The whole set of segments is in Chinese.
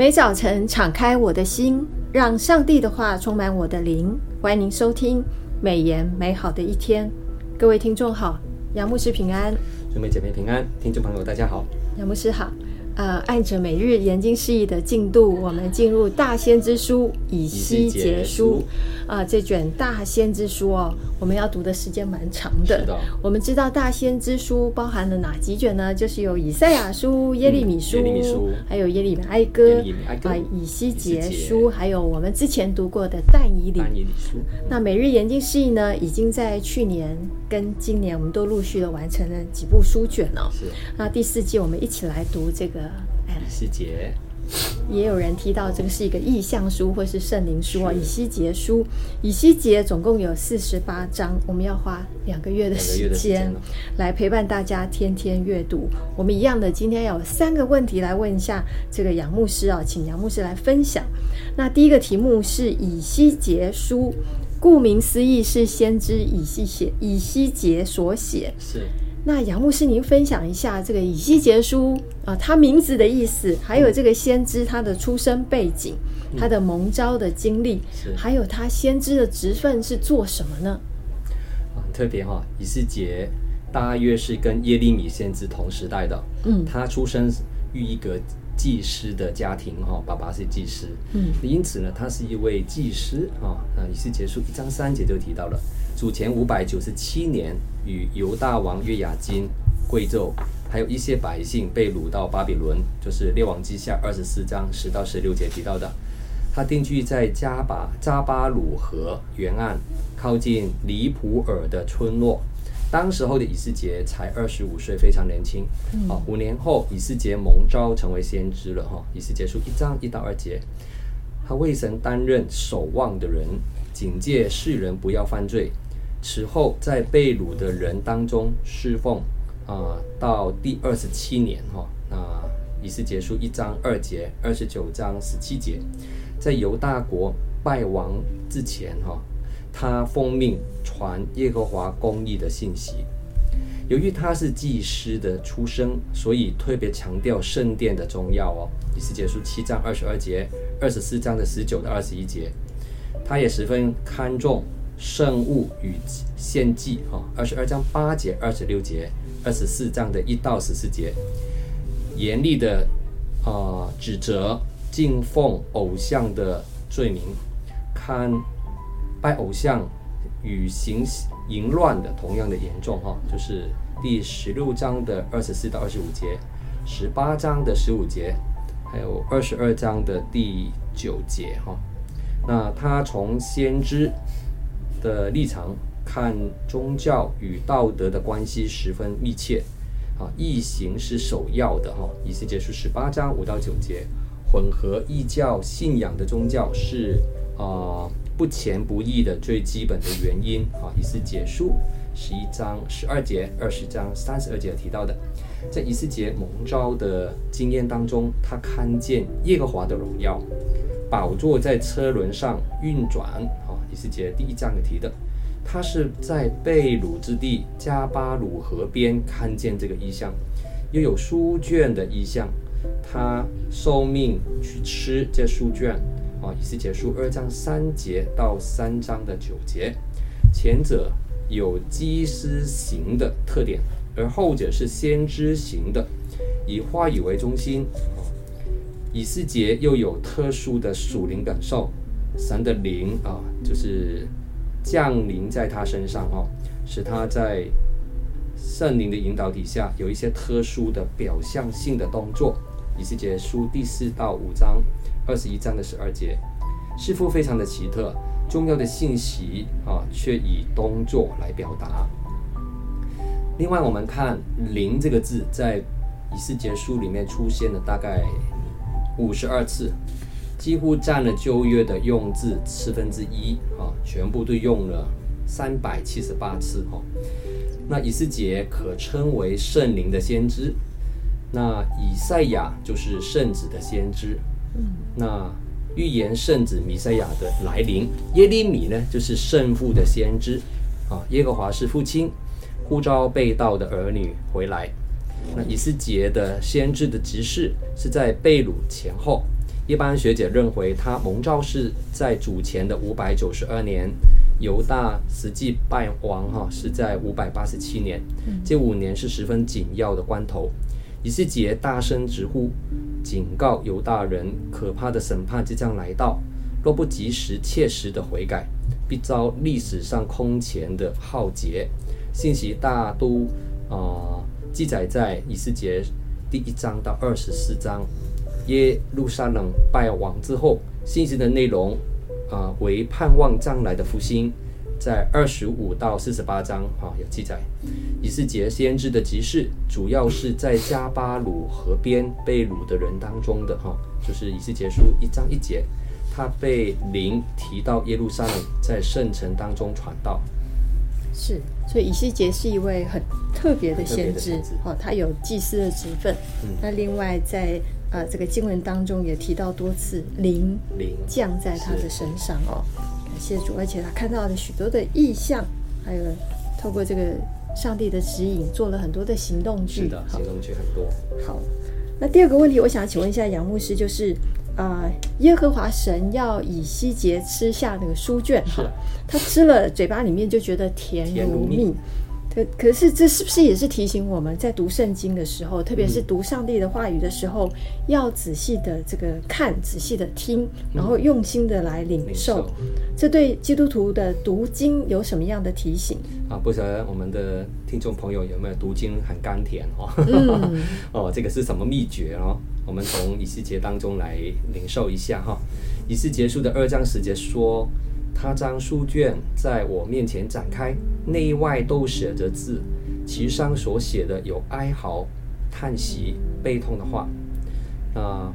每早晨敞开我的心，让上帝的话充满我的灵。欢迎您收听美言美好的一天。各位听众好，杨牧师平安，姊妹姐妹平安，听众朋友大家好，杨牧师好。呃，按着每日研经释义的进度，我们进入大先知书以西结书。啊、呃，这卷大先知书哦，我们要读的时间蛮长的。的。我们知道大先知书包含了哪几卷呢？就是有以赛亚书、耶利米书、嗯、耶利米书还有耶利米哀歌啊、呃，以西结书，还有我们之前读过的但以理。但以理书。那每日研经释义呢，已经在去年跟今年，我们都陆续的完成了几部书卷哦。是。那第四季，我们一起来读这个。以西结，也有人提到这个是一个意象书或是圣灵书啊。以西结书，以西结总共有四十八章，我们要花两个月的时间来陪伴大家天天阅读。我们一样的，今天要有三个问题来问一下这个杨牧师啊，请杨牧师来分享。那第一个题目是以西结书，顾名思义是先知以西写，以西结所写是。那杨牧师，您分享一下这个以西结书啊，他名字的意思，还有这个先知他的出生背景，他的蒙召的经历，还有他先知的职分是做什么呢？很特别哈，以西结大约是跟耶利米先知同时代的，嗯，他出生于一个祭司的家庭哈，爸爸是祭司，嗯，因此呢，他是一位祭司啊。那以西结书一章三节就提到了。主前五百九十七年，与犹大王约雅金贵胄，还有一些百姓被掳到巴比伦，就是列王记下二十四章十到十六节提到的。他定居在加巴扎巴鲁河沿岸，靠近尼普尔的村落。当时候的以斯结才二十五岁，非常年轻。啊，五年后，以斯结蒙召成为先知了。哈，以斯结书一章一到二节，他未曾担任守望的人，警戒世人不要犯罪。此后，在被掳的人当中侍奉，啊、到第二十七年哈，那以西结束一章二节，二十九章十七节，在犹大国败亡之前哈，他奉命传耶和华公义的信息。由于他是祭司的出身，所以特别强调圣殿的重要哦。以西结束七章二十二节，二十四章的十九到二十一节，他也十分看重。圣物与献祭，哈，二十二章八节、二十六节，二十四章的一到十四节，严厉的啊、指责敬奉偶像的罪名，看拜偶像与行淫乱的同样的严重，哈，就是第十六章的二十四到二十五节，十八章的十五节，还有二十二章的第九节，哈，那他从先知。的立场看宗教与道德的关系十分密切，啊，异行是首要的哈。以西结书十八章五到九节，混合异教信仰的宗教是啊不虔不义的最基本的原因啊。以西结书十一章十二节、二十章三十二节提到的，在以西结蒙召的经验当中，他看见耶和华的荣耀，宝座在车轮上运转。以西结第一章里提的，他是在被掳之地加巴鲁河边看见这个意象，又有书卷的意象，他受命去吃这书卷啊。以西结书二章三节到三章的九节，前者有祭司型的特点，而后者是先知型的，以话语为中心。啊以西结又有特殊的属灵感受。神的灵啊，就是降临在他身上哦，使他在圣灵的引导底下有一些特殊的表象性的动作。以西结书第四到五章，二十一章的十二节，似乎非常的奇特，重要的信息啊，却以动作来表达。另外，我们看“灵”这个字，在以西结书里面出现了大概五十二次。几乎占了旧约的用字四分之一啊，全部都用了三百七十八次哈。那以斯结可称为圣灵的先知，那以赛亚就是圣子的先知，嗯那预言圣子弥赛亚的来临。耶利米呢，就是圣父的先知啊。耶和华是父亲，呼召被盗的儿女回来。那以斯结的先知的职事是在被掳前后。一般学者认为，他蒙召是在主前的五百九十二年，犹大实际败亡哈是在五百八十七年，这五年是十分紧要的关头。以西结大声直呼，警告犹大人，可怕的审判即将来到，若不及时切实的悔改，必遭历史上空前的浩劫。信息大都啊、呃、记载在以西结第一章到二十四章。耶路撒冷败亡之后，信息的内容啊、呃、为盼望将来的复兴。在二十五到四十八章，哈、哦、有记载，以西结先知的集市，主要是在加巴鲁河边被掳的人当中的，哈、哦，就是以西结书一章一节，他被灵提到耶路撒冷，在圣城当中传道。是，所以以西结是一位很特别的先知，哦，他有祭司的职分。嗯，那另外在呃这个经文当中也提到多次灵灵降在他的身上哦。感谢主，而且他看到了许多的意象，还有透过这个上帝的指引，做了很多的行动剧。是的，行动去很多。好，那第二个问题，我想请问一下杨牧师，就是啊、呃，耶和华神要以西结吃下那个书卷，哈，他吃了，嘴巴里面就觉得甜如蜜。可可是，这是不是也是提醒我们在读圣经的时候，特别是读上帝的话语的时候，嗯、要仔细的这个看，仔细的听，然后用心的来领受。这对基督徒的读经有什么样的提醒？啊，不晓得我们的听众朋友有没有读经很甘甜哦？嗯、哦，这个是什么秘诀哦？我们从以西结当中来领受一下哈。以西结束的二章十节说。他将书卷在我面前展开，内外都写着字，其上所写的有哀嚎、叹息、悲痛的话。啊、呃，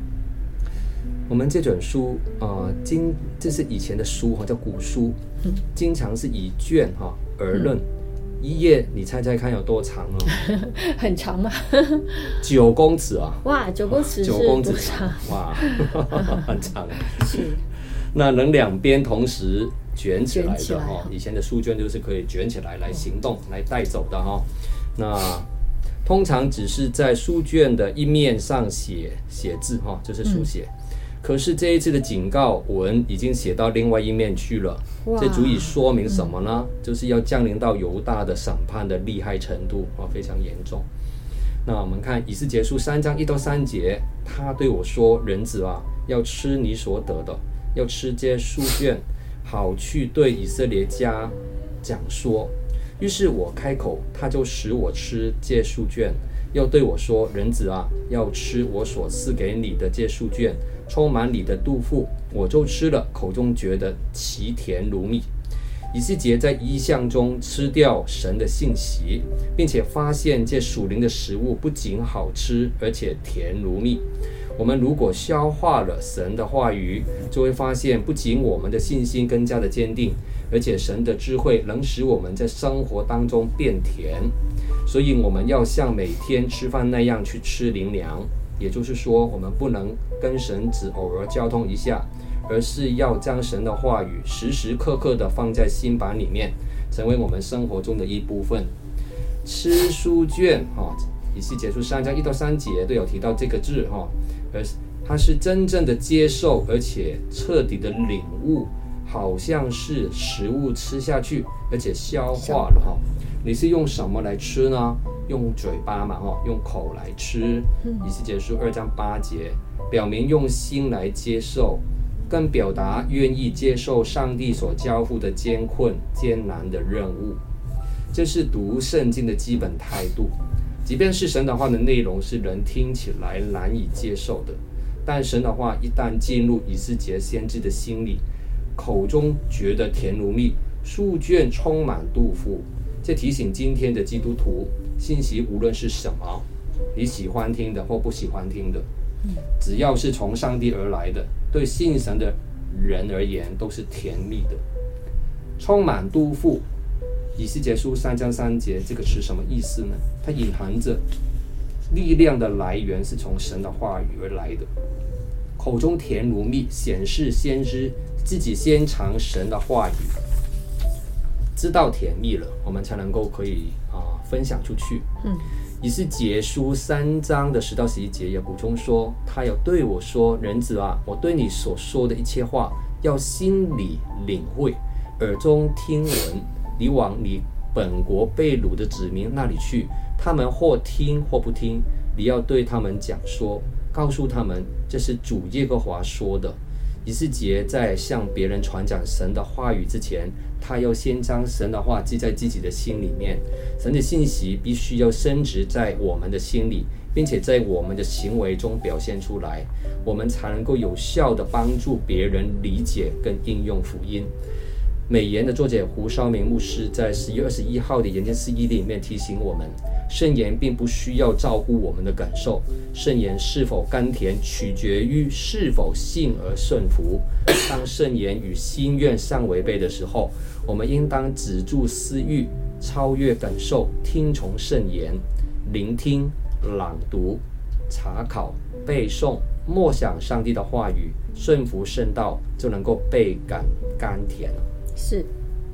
我们这卷书啊、呃，经这是以前的书哈，叫古书，经常是以卷哈而论。一页你猜猜看有多长哦？很长吗？九公尺啊！哇，九公尺，九公尺长哇，很长。是。那能两边同时卷起来的哈，以前的书卷就是可以卷起来来行动、来带走的哈。那通常只是在书卷的一面上写写字哈，就是书写。可是这一次的警告文已经写到另外一面去了，这足以说明什么呢？就是要降临到犹大的审判的厉害程度啊，非常严重。那我们看以西结束三章一到三节，他对我说：“人子啊，要吃你所得的。”要吃这书卷，好去对以色列家讲说。于是我开口，他就使我吃这书卷。又对我说：“人子啊，要吃我所赐给你的这书卷，充满你的肚腹。”我就吃了，口中觉得其甜如蜜。以西结在异象中吃掉神的信息，并且发现这属灵的食物不仅好吃，而且甜如蜜。我们如果消化了神的话语，就会发现，不仅我们的信心更加的坚定，而且神的智慧能使我们在生活当中变甜。所以我们要像每天吃饭那样去吃灵粮，也就是说，我们不能跟神只偶尔交通一下，而是要将神的话语时时刻刻的放在心板里面，成为我们生活中的一部分。吃书卷，哈，以西结书三章一到三节都有提到这个字，哈。而他是真正的接受，而且彻底的领悟，好像是食物吃下去，而且消化了哈。你是用什么来吃呢？用嘴巴嘛哈，用口来吃。以西结书二章八节，表明用心来接受，更表达愿意接受上帝所交付的艰困艰难的任务。这是读圣经的基本态度。即便是神的话的内容是人听起来难以接受的，但神的话一旦进入以斯杰先知的心里，口中觉得甜如蜜，书卷充满杜甫。这提醒今天的基督徒，信息无论是什么，你喜欢听的或不喜欢听的，只要是从上帝而来的，对信神的人而言都是甜蜜的，充满杜甫。以西结书三章三节，这个是什么意思呢？它隐含着力量的来源是从神的话语而来的，口中甜如蜜，显示先知自己先尝神的话语，知道甜蜜了，我们才能够可以啊分享出去。嗯，以斯结书三章的十到十一节也补充说，他要对我说：“人子啊，我对你所说的一切话，要心里领会，耳中听闻。你往你本国被掳的子民那里去，他们或听或不听，你要对他们讲说，告诉他们这是主耶和华说的。”以斯杰在向别人传讲神的话语之前，他要先将神的话记在自己的心里面。神的信息必须要深植在我们的心里，并且在我们的行为中表现出来，我们才能够有效地帮助别人理解跟应用福音。美言的作者胡绍明牧师在十月二十一号的研经释义里面提醒我们。圣言并不需要照顾我们的感受，圣言是否甘甜取决于是否信而顺服。当圣言与心愿相违背的时候，我们应当止住私欲，超越感受，听从圣言，聆听、朗读、查考、背诵、默想上帝的话语，顺服圣道，就能够倍感甘甜。是，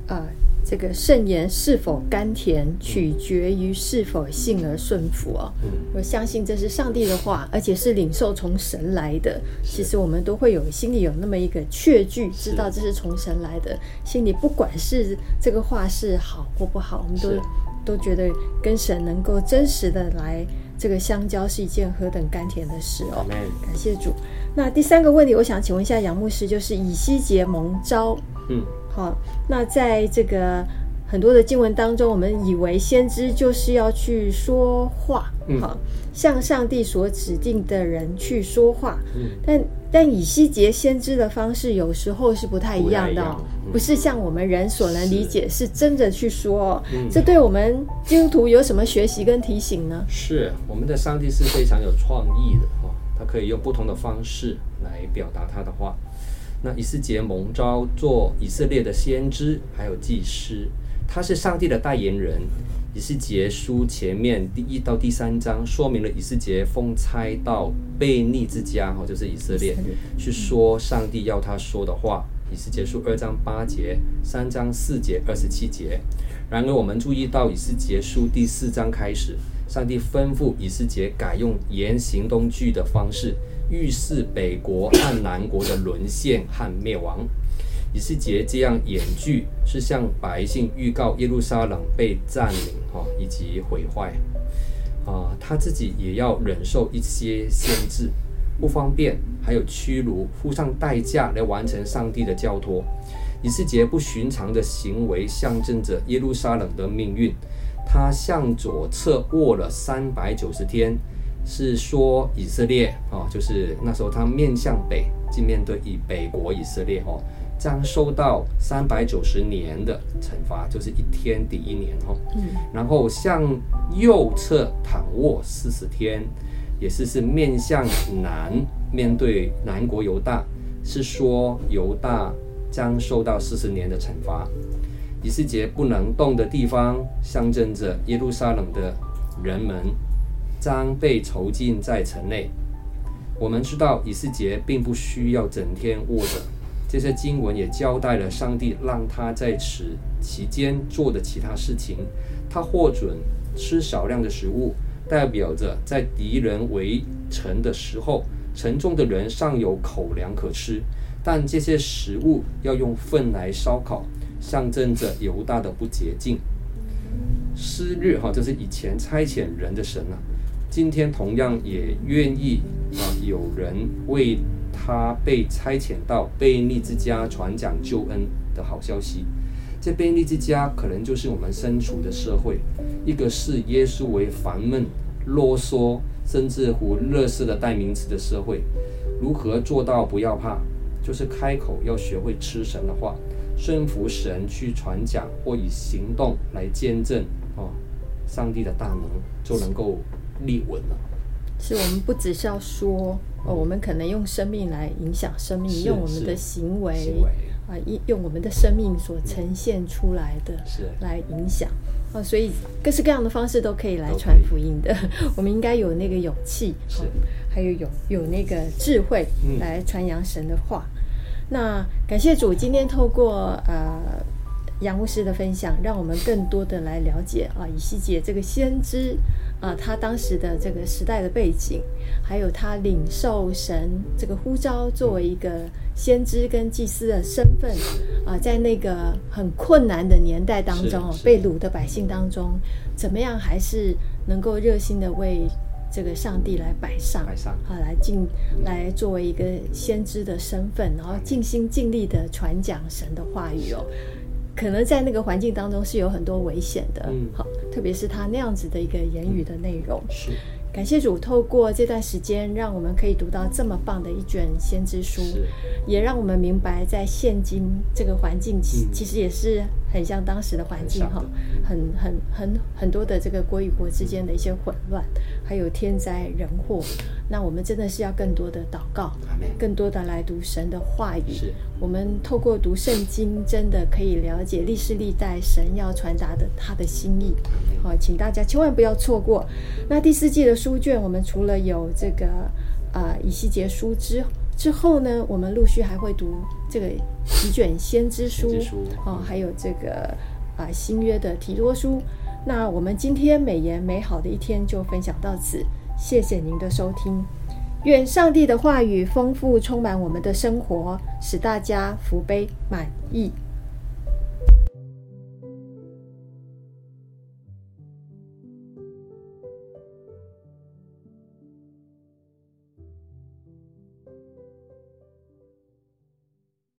啊、uh。这个圣言是否甘甜，取决于是否信而顺服哦。嗯，我相信这是上帝的话，而且是领受从神来的。其实我们都会有心里有那么一个确据，知道这是从神来的。心里不管是这个话是好或不好，我们都都觉得跟神能够真实的来这个相交是一件何等甘甜的事哦。感谢主。那第三个问题，我想请问一下杨牧师，就是以西结蒙召。嗯。好，那在这个很多的经文当中，我们以为先知就是要去说话，好，向上帝所指定的人去说话。嗯，但但以西结先知的方式有时候是不太一样的，不是像我们人所能理解，是真的去说。这对我们基督徒有什么学习跟提醒呢？是我们的上帝是非常有创意的哈，他可以用不同的方式来表达他的话。那以斯杰蒙召做以色列的先知，还有祭司，他是上帝的代言人。以斯杰书前面第一到第三章说明了以斯杰奉差到悖逆之家，哈，就是以色列，去说上帝要他说的话。以斯杰书二章八节，三章四节，二十七节。然而，我们注意到以斯杰书第四章开始，上帝吩咐以斯杰改用言行动句的方式。预示北国和南国的沦陷和灭亡。以斯结这样演剧，是向百姓预告耶路撒冷被占领哈以及毁坏啊，他自己也要忍受一些限制、不方便，还有屈辱，付上代价来完成上帝的交托。以斯结不寻常的行为，象征着耶路撒冷的命运。他向左侧卧了三百九十天。是说以色列哦，就是那时候他面向北，即面对以北国以色列哦，将受到三百九十年的惩罚，就是一天抵一年哦。嗯，然后向右侧躺卧四十天，也是是面向南，面对南国犹大，是说犹大将受到四十年的惩罚。以色列不能动的地方，象征着耶路撒冷的人们。将被囚禁在城内。我们知道以斯结并不需要整天卧着。这些经文也交代了上帝让他在此期间做的其他事情。他获准吃少量的食物，代表着在敌人围城的时候，城中的人尚有口粮可吃。但这些食物要用粪来烧烤，象征着犹大的不洁净。斯日哈，这是以前差遣人的神啊。今天同样也愿意啊，有人为他被差遣到贝利之家传讲救恩的好消息。这贝利之家可能就是我们身处的社会，一个视耶稣为烦闷、啰嗦，甚至乎乐色的代名词的社会。如何做到不要怕？就是开口要学会吃神的话，顺服神去传讲，或以行动来见证啊，上帝的大能就能够。立稳了，是我们不只是要说哦，我们可能用生命来影响生命，用我们的行为啊，用我们的生命所呈现出来的，是。来影响。啊，所以各式各样的方式都可以来传福音的。我们应该有那个勇气，是。还有有有那个智慧来传扬神的话。那感谢主，今天透过呃。杨牧师的分享，让我们更多的来了解啊，以西结这个先知啊，他当时的这个时代的背景，还有他领受神这个呼召，作为一个先知跟祭司的身份啊，在那个很困难的年代当中，被掳的百姓当中，怎么样还是能够热心的为这个上帝来摆上，摆上啊，来尽来作为一个先知的身份，然后尽心尽力的传讲神的话语哦。可能在那个环境当中是有很多危险的，嗯，好，特别是他那样子的一个言语的内容。是，感谢主，透过这段时间，让我们可以读到这么棒的一卷先知书，也让我们明白，在现今这个环境，其其实也是很像当时的环境哈，很很很很多的这个国与国之间的一些混乱，还有天灾人祸。那我们真的是要更多的祷告，更多的来读神的话语。是我们透过读圣经，真的可以了解历世历代神要传达的他的心意。好，请大家千万不要错过。那第四季的书卷，我们除了有这个啊、呃、以西结书之之后呢，我们陆续还会读这个几卷先知书，哦，还有这个啊、呃、新约的提多书。那我们今天美言美好的一天就分享到此。谢谢您的收听，愿上帝的话语丰富充满我们的生活，使大家福杯满溢。